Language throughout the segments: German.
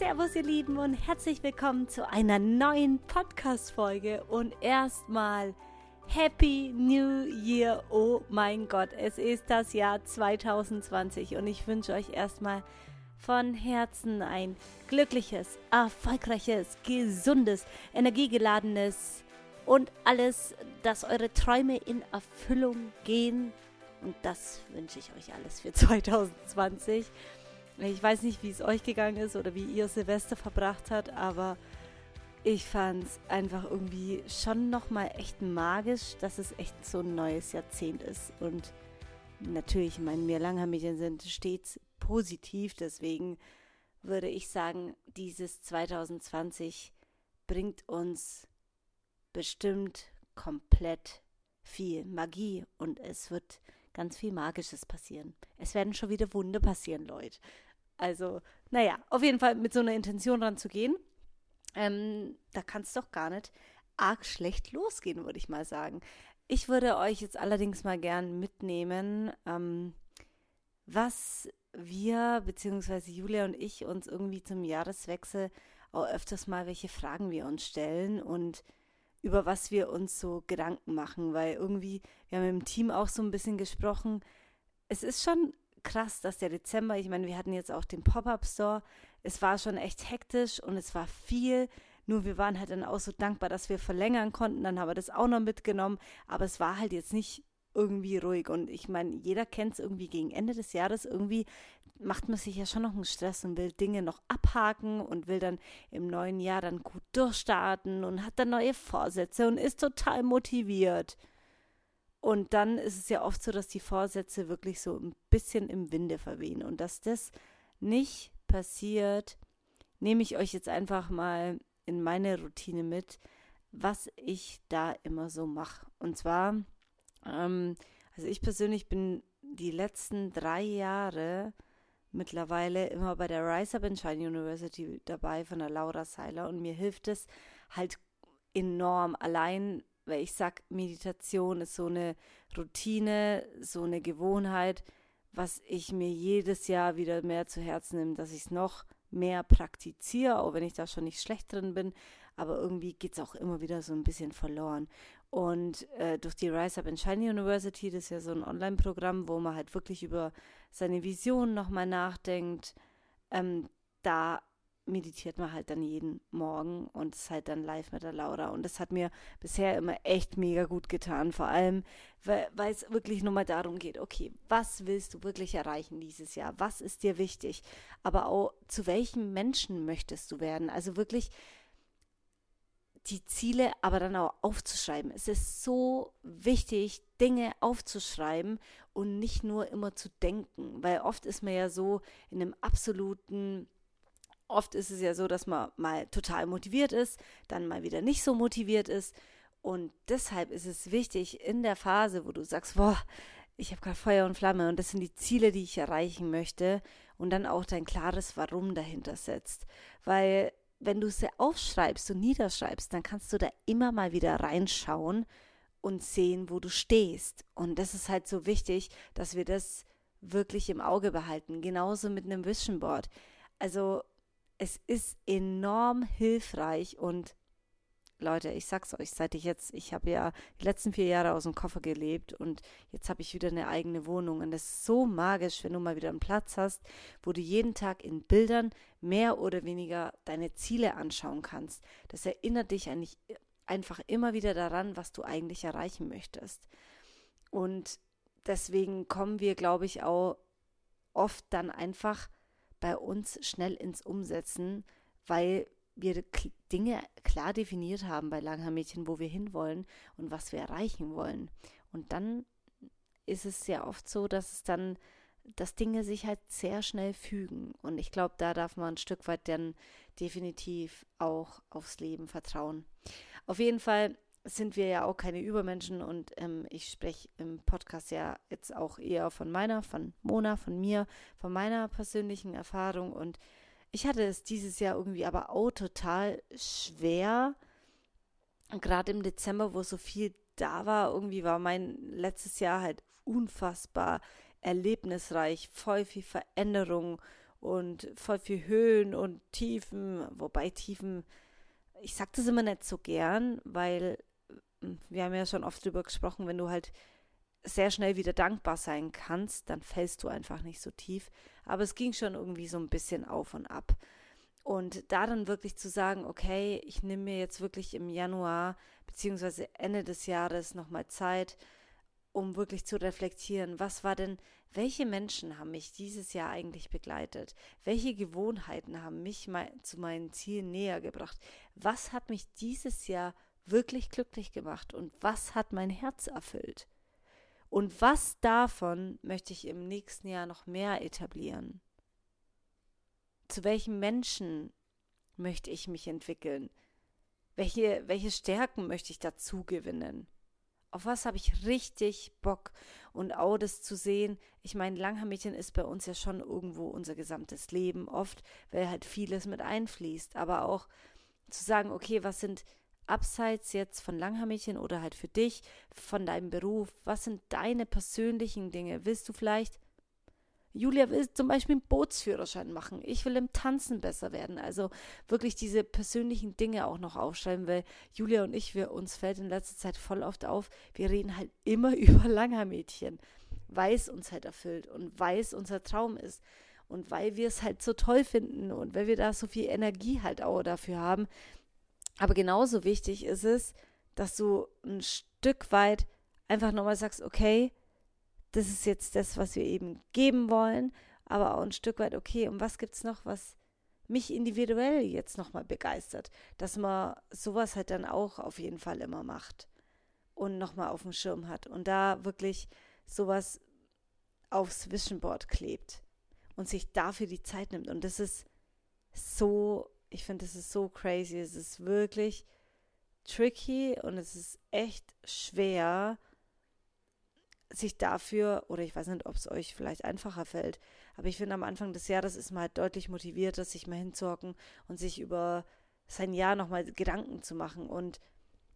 Servus, ihr Lieben, und herzlich willkommen zu einer neuen Podcast-Folge. Und erstmal Happy New Year! Oh mein Gott, es ist das Jahr 2020 und ich wünsche euch erstmal von Herzen ein glückliches, erfolgreiches, gesundes, energiegeladenes und alles, dass eure Träume in Erfüllung gehen. Und das wünsche ich euch alles für 2020. Ich weiß nicht, wie es euch gegangen ist oder wie ihr Silvester verbracht habt, aber ich fand es einfach irgendwie schon nochmal echt magisch, dass es echt so ein neues Jahrzehnt ist. Und natürlich, ich meine, wir Langhaar-Medien sind stets positiv, deswegen würde ich sagen, dieses 2020 bringt uns bestimmt komplett viel Magie und es wird ganz viel Magisches passieren. Es werden schon wieder Wunder passieren, Leute. Also, naja, auf jeden Fall mit so einer Intention ranzugehen, ähm, da kann es doch gar nicht arg schlecht losgehen, würde ich mal sagen. Ich würde euch jetzt allerdings mal gern mitnehmen, ähm, was wir, beziehungsweise Julia und ich, uns irgendwie zum Jahreswechsel auch öfters mal, welche Fragen wir uns stellen und über was wir uns so Gedanken machen, weil irgendwie, wir haben im Team auch so ein bisschen gesprochen, es ist schon krass, dass der Dezember, ich meine, wir hatten jetzt auch den Pop-Up-Store, es war schon echt hektisch und es war viel. Nur wir waren halt dann auch so dankbar, dass wir verlängern konnten. Dann haben wir das auch noch mitgenommen. Aber es war halt jetzt nicht irgendwie ruhig. Und ich meine, jeder kennt es irgendwie gegen Ende des Jahres. Irgendwie macht man sich ja schon noch einen Stress und will Dinge noch abhaken und will dann im neuen Jahr dann gut durchstarten und hat dann neue Vorsätze und ist total motiviert. Und dann ist es ja oft so, dass die Vorsätze wirklich so ein bisschen im Winde verwehen. Und dass das nicht passiert, nehme ich euch jetzt einfach mal in meine Routine mit, was ich da immer so mache. Und zwar, ähm, also ich persönlich bin die letzten drei Jahre mittlerweile immer bei der Rise Up in Shine University dabei von der Laura Seiler und mir hilft es halt enorm allein weil ich sag, Meditation ist so eine Routine, so eine Gewohnheit, was ich mir jedes Jahr wieder mehr zu Herzen nehme, dass ich es noch mehr praktiziere, auch wenn ich da schon nicht schlecht drin bin, aber irgendwie geht es auch immer wieder so ein bisschen verloren. Und äh, durch die Rise Up in Shiny University, das ist ja so ein Online-Programm, wo man halt wirklich über seine Vision nochmal nachdenkt, ähm, da meditiert man halt dann jeden Morgen und ist halt dann live mit der Laura. Und das hat mir bisher immer echt mega gut getan. Vor allem, weil, es wirklich nur mal darum geht, okay, was willst du wirklich erreichen dieses Jahr? Was ist dir wichtig? Aber auch, zu welchem Menschen möchtest du werden? Also wirklich die Ziele aber dann auch aufzuschreiben. Es ist so wichtig, Dinge aufzuschreiben und nicht nur immer zu denken, weil oft ist man ja so in einem absoluten Oft ist es ja so, dass man mal total motiviert ist, dann mal wieder nicht so motiviert ist. Und deshalb ist es wichtig in der Phase, wo du sagst, boah, ich habe gerade Feuer und Flamme und das sind die Ziele, die ich erreichen möchte und dann auch dein klares Warum dahinter setzt. Weil wenn du sie aufschreibst und niederschreibst, dann kannst du da immer mal wieder reinschauen und sehen, wo du stehst. Und das ist halt so wichtig, dass wir das wirklich im Auge behalten. Genauso mit einem Vision Board. Also es ist enorm hilfreich und Leute, ich sag's euch, seit ich jetzt, ich habe ja die letzten vier Jahre aus dem Koffer gelebt und jetzt habe ich wieder eine eigene Wohnung. Und es ist so magisch, wenn du mal wieder einen Platz hast, wo du jeden Tag in Bildern mehr oder weniger deine Ziele anschauen kannst. Das erinnert dich eigentlich einfach immer wieder daran, was du eigentlich erreichen möchtest. Und deswegen kommen wir, glaube ich, auch oft dann einfach bei uns schnell ins Umsetzen, weil wir Dinge klar definiert haben bei Langhaarmädchen, wo wir hinwollen und was wir erreichen wollen. Und dann ist es sehr oft so, dass es dann, dass Dinge sich halt sehr schnell fügen. Und ich glaube, da darf man ein Stück weit dann definitiv auch aufs Leben vertrauen. Auf jeden Fall sind wir ja auch keine Übermenschen und ähm, ich spreche im Podcast ja jetzt auch eher von meiner, von Mona, von mir, von meiner persönlichen Erfahrung. Und ich hatte es dieses Jahr irgendwie aber auch total schwer, gerade im Dezember, wo so viel da war, irgendwie war mein letztes Jahr halt unfassbar erlebnisreich, voll viel Veränderung und voll viel Höhen und Tiefen, wobei Tiefen, ich sag das immer nicht so gern, weil wir haben ja schon oft drüber gesprochen, wenn du halt sehr schnell wieder dankbar sein kannst, dann fällst du einfach nicht so tief. Aber es ging schon irgendwie so ein bisschen auf und ab. Und da dann wirklich zu sagen, okay, ich nehme mir jetzt wirklich im Januar beziehungsweise Ende des Jahres nochmal Zeit, um wirklich zu reflektieren, was war denn, welche Menschen haben mich dieses Jahr eigentlich begleitet? Welche Gewohnheiten haben mich mein, zu meinen Zielen näher gebracht? Was hat mich dieses Jahr wirklich glücklich gemacht und was hat mein Herz erfüllt? Und was davon möchte ich im nächsten Jahr noch mehr etablieren? Zu welchen Menschen möchte ich mich entwickeln? Welche, welche Stärken möchte ich dazu gewinnen? Auf was habe ich richtig Bock? Und auch das zu sehen, ich meine, Langhaar-Mädchen ist bei uns ja schon irgendwo unser gesamtes Leben, oft, weil halt vieles mit einfließt. Aber auch zu sagen, okay, was sind abseits jetzt von Langhaar-Mädchen oder halt für dich, von deinem Beruf, was sind deine persönlichen Dinge? Willst du vielleicht Julia will zum Beispiel einen Bootsführerschein machen. Ich will im Tanzen besser werden. Also wirklich diese persönlichen Dinge auch noch aufschreiben, weil Julia und ich, wir, uns fällt in letzter Zeit voll oft auf, wir reden halt immer über Langermädchen, weil es uns halt erfüllt und weil es unser Traum ist. Und weil wir es halt so toll finden und weil wir da so viel Energie halt auch dafür haben. Aber genauso wichtig ist es, dass du ein Stück weit einfach nochmal sagst, okay, das ist jetzt das, was wir eben geben wollen, aber auch ein Stück weit, okay, und was gibt es noch, was mich individuell jetzt nochmal begeistert, dass man sowas halt dann auch auf jeden Fall immer macht und nochmal auf dem Schirm hat und da wirklich sowas aufs Visionboard klebt und sich dafür die Zeit nimmt. Und das ist so, ich finde, das ist so crazy. Es ist wirklich tricky und es ist echt schwer, sich dafür, oder ich weiß nicht, ob es euch vielleicht einfacher fällt, aber ich finde am Anfang des Jahres ist man halt deutlich motivierter, sich mal hinzuhocken und sich über sein Jahr nochmal Gedanken zu machen. Und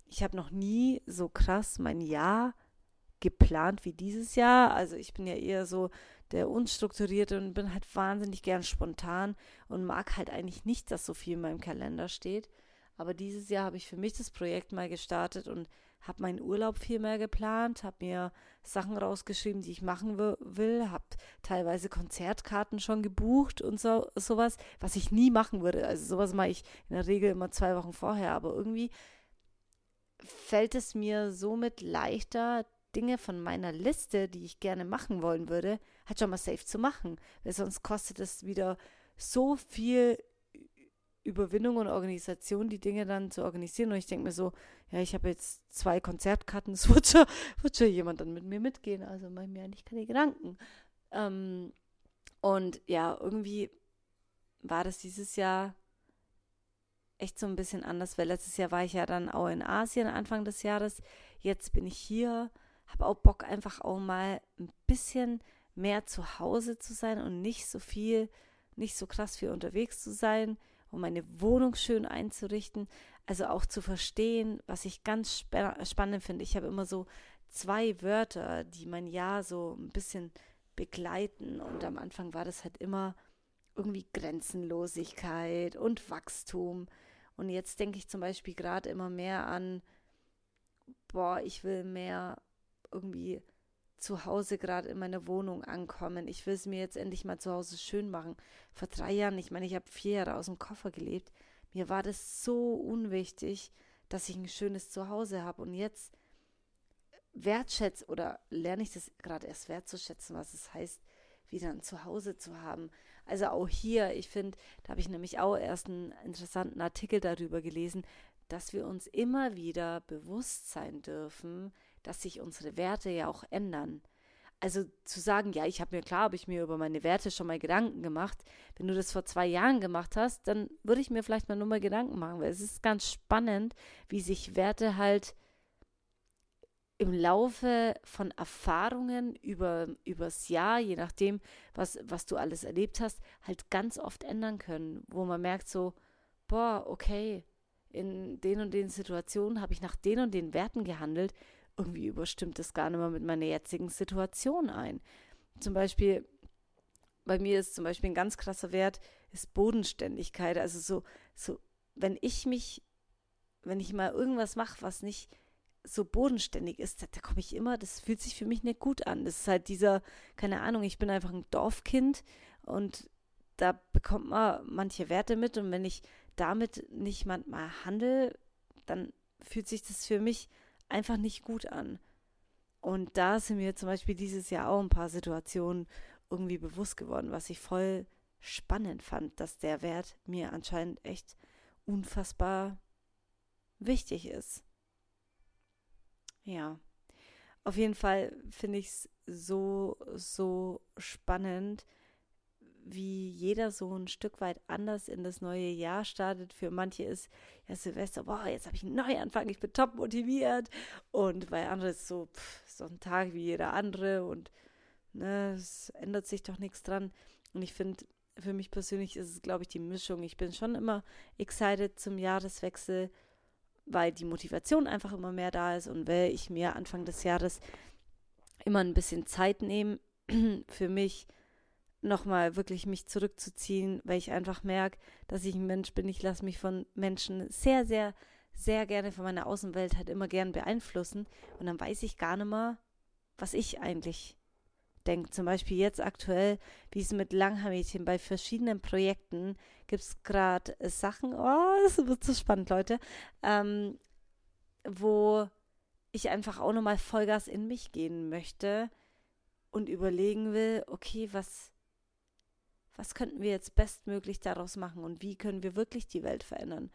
ich habe noch nie so krass mein Jahr geplant wie dieses Jahr. Also ich bin ja eher so der Unstrukturierte und bin halt wahnsinnig gern spontan und mag halt eigentlich nicht, dass so viel in meinem Kalender steht. Aber dieses Jahr habe ich für mich das Projekt mal gestartet und habe meinen Urlaub viel mehr geplant, habe mir Sachen rausgeschrieben, die ich machen will, habe teilweise Konzertkarten schon gebucht und so sowas, was ich nie machen würde. Also sowas mache ich in der Regel immer zwei Wochen vorher, aber irgendwie fällt es mir somit leichter, Dinge von meiner Liste, die ich gerne machen wollen würde, halt schon mal safe zu machen, weil sonst kostet es wieder so viel Überwindung und Organisation, die Dinge dann zu organisieren. Und ich denke mir so, ja, ich habe jetzt zwei Konzertkarten, es wird schon, wird schon jemand dann mit mir mitgehen. Also mache mir eigentlich keine Gedanken. Ähm, und ja, irgendwie war das dieses Jahr echt so ein bisschen anders, weil letztes Jahr war ich ja dann auch in Asien Anfang des Jahres. Jetzt bin ich hier, habe auch Bock einfach auch mal ein bisschen mehr zu Hause zu sein und nicht so viel, nicht so krass viel unterwegs zu sein um meine Wohnung schön einzurichten. Also auch zu verstehen, was ich ganz sp spannend finde. Ich habe immer so zwei Wörter, die mein Jahr so ein bisschen begleiten. Und am Anfang war das halt immer irgendwie Grenzenlosigkeit und Wachstum. Und jetzt denke ich zum Beispiel gerade immer mehr an, boah, ich will mehr irgendwie zu Hause gerade in meiner Wohnung ankommen. Ich will es mir jetzt endlich mal zu Hause schön machen. Vor drei Jahren, ich meine, ich habe vier Jahre aus dem Koffer gelebt. Mir war das so unwichtig, dass ich ein schönes Zuhause habe. Und jetzt wertschätze oder lerne ich das gerade erst wertzuschätzen, was es heißt, wieder ein Zuhause zu haben. Also auch hier, ich finde, da habe ich nämlich auch erst einen interessanten Artikel darüber gelesen, dass wir uns immer wieder bewusst sein dürfen, dass sich unsere Werte ja auch ändern. Also zu sagen, ja, ich habe mir klar, habe ich mir über meine Werte schon mal Gedanken gemacht. Wenn du das vor zwei Jahren gemacht hast, dann würde ich mir vielleicht mal nur mal Gedanken machen, weil es ist ganz spannend, wie sich Werte halt im Laufe von Erfahrungen über übers Jahr, je nachdem, was, was du alles erlebt hast, halt ganz oft ändern können, wo man merkt so, boah, okay, in den und den Situationen habe ich nach den und den Werten gehandelt, irgendwie überstimmt das gar nicht mehr mit meiner jetzigen Situation ein. Zum Beispiel, bei mir ist zum Beispiel ein ganz krasser Wert, ist Bodenständigkeit. Also so, so, wenn ich mich, wenn ich mal irgendwas mache, was nicht so bodenständig ist, da, da komme ich immer, das fühlt sich für mich nicht gut an. Das ist halt dieser, keine Ahnung, ich bin einfach ein Dorfkind und da bekommt man manche Werte mit und wenn ich damit nicht manchmal handle, dann fühlt sich das für mich einfach nicht gut an. Und da sind mir zum Beispiel dieses Jahr auch ein paar Situationen irgendwie bewusst geworden, was ich voll spannend fand, dass der Wert mir anscheinend echt unfassbar wichtig ist. Ja, auf jeden Fall finde ich es so, so spannend, wie jeder so ein Stück weit anders in das neue Jahr startet. Für manche ist ja Silvester, boah, jetzt habe ich einen Neuanfang, ich bin top motiviert. Und bei anderen ist so, pff, so ein Tag wie jeder andere und ne, es ändert sich doch nichts dran. Und ich finde, für mich persönlich ist es, glaube ich, die Mischung. Ich bin schon immer excited zum Jahreswechsel, weil die Motivation einfach immer mehr da ist und weil ich mir Anfang des Jahres immer ein bisschen Zeit nehme für mich, nochmal wirklich mich zurückzuziehen, weil ich einfach merke, dass ich ein Mensch bin. Ich lasse mich von Menschen sehr, sehr, sehr gerne von meiner Außenwelt halt immer gern beeinflussen. Und dann weiß ich gar nicht mehr, was ich eigentlich denke. Zum Beispiel jetzt aktuell, wie es mit Langhaarmädchen bei verschiedenen Projekten gibt es gerade Sachen, oh, das wird so spannend, Leute, ähm, wo ich einfach auch nochmal Vollgas in mich gehen möchte und überlegen will, okay, was, was könnten wir jetzt bestmöglich daraus machen und wie können wir wirklich die Welt verändern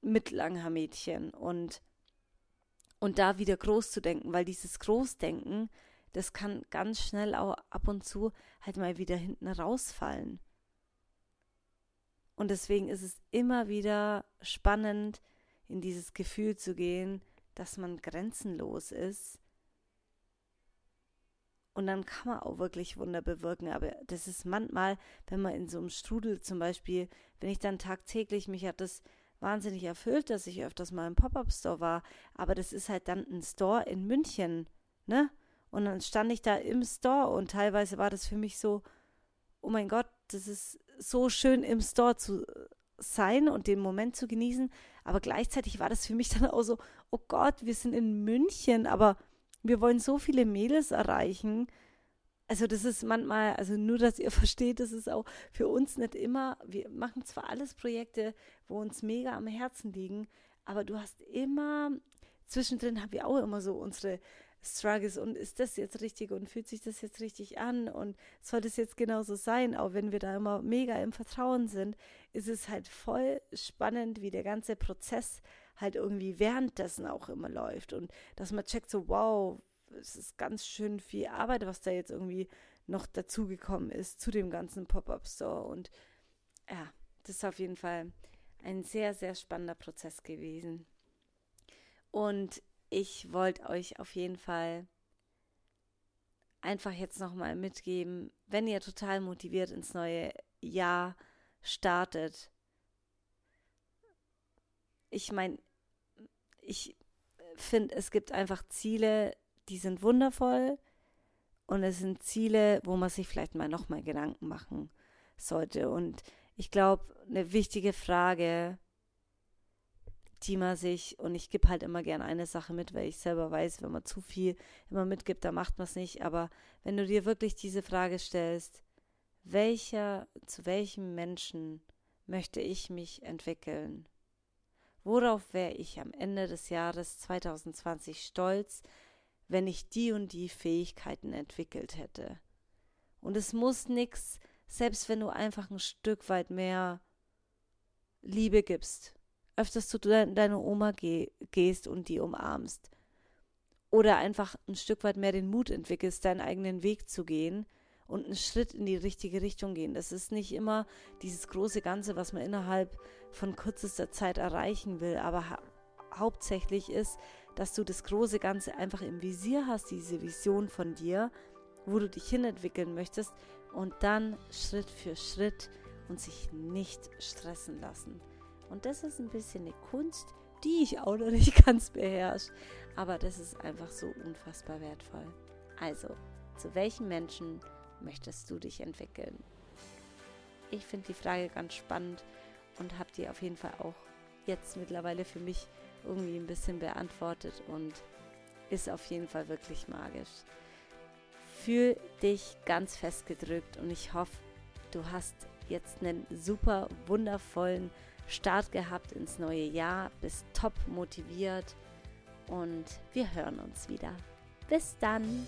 mit Langhaarmädchen und und da wieder groß zu denken, weil dieses Großdenken, das kann ganz schnell auch ab und zu halt mal wieder hinten rausfallen. Und deswegen ist es immer wieder spannend, in dieses Gefühl zu gehen, dass man grenzenlos ist und dann kann man auch wirklich Wunder bewirken. Aber das ist manchmal, wenn man in so einem Strudel zum Beispiel, wenn ich dann tagtäglich, mich hat das wahnsinnig erfüllt, dass ich öfters mal im Pop-Up-Store war. Aber das ist halt dann ein Store in München, ne? Und dann stand ich da im Store und teilweise war das für mich so, oh mein Gott, das ist so schön im Store zu sein und den Moment zu genießen. Aber gleichzeitig war das für mich dann auch so, oh Gott, wir sind in München, aber wir wollen so viele Mädels erreichen. Also das ist manchmal, also nur, dass ihr versteht, das ist auch für uns nicht immer, wir machen zwar alles Projekte, wo uns mega am Herzen liegen, aber du hast immer, zwischendrin haben wir auch immer so unsere Struggles und ist das jetzt richtig und fühlt sich das jetzt richtig an und soll das jetzt genauso sein, auch wenn wir da immer mega im Vertrauen sind, ist es halt voll spannend, wie der ganze Prozess halt irgendwie währenddessen auch immer läuft und dass man checkt so, wow, es ist ganz schön viel Arbeit, was da jetzt irgendwie noch dazugekommen ist zu dem ganzen Pop-up-Store und ja, das ist auf jeden Fall ein sehr, sehr spannender Prozess gewesen. Und ich wollte euch auf jeden Fall einfach jetzt nochmal mitgeben, wenn ihr total motiviert ins neue Jahr startet. Ich meine, ich finde, es gibt einfach Ziele, die sind wundervoll und es sind Ziele, wo man sich vielleicht mal nochmal Gedanken machen sollte. Und ich glaube, eine wichtige Frage, die man sich, und ich gebe halt immer gern eine Sache mit, weil ich selber weiß, wenn man zu viel immer mitgibt, dann macht man es nicht. Aber wenn du dir wirklich diese Frage stellst, welcher, zu welchem Menschen möchte ich mich entwickeln? Worauf wäre ich am Ende des Jahres 2020 stolz, wenn ich die und die Fähigkeiten entwickelt hätte? Und es muss nichts, selbst wenn du einfach ein Stück weit mehr Liebe gibst, öfters zu deiner Oma geh, gehst und die umarmst. Oder einfach ein Stück weit mehr den Mut entwickelst, deinen eigenen Weg zu gehen und einen Schritt in die richtige Richtung gehen. Das ist nicht immer dieses große Ganze, was man innerhalb von kürzester Zeit erreichen will, aber ha hauptsächlich ist, dass du das große Ganze einfach im Visier hast, diese Vision von dir, wo du dich hinentwickeln möchtest und dann Schritt für Schritt und sich nicht stressen lassen. Und das ist ein bisschen eine Kunst, die ich auch noch nicht ganz beherrsche. Aber das ist einfach so unfassbar wertvoll. Also, zu welchen Menschen möchtest du dich entwickeln? Ich finde die Frage ganz spannend und habe die auf jeden Fall auch jetzt mittlerweile für mich irgendwie ein bisschen beantwortet und ist auf jeden Fall wirklich magisch. Fühl dich ganz fest gedrückt und ich hoffe, du hast jetzt einen super wundervollen Start gehabt ins neue Jahr, bist top motiviert und wir hören uns wieder. Bis dann!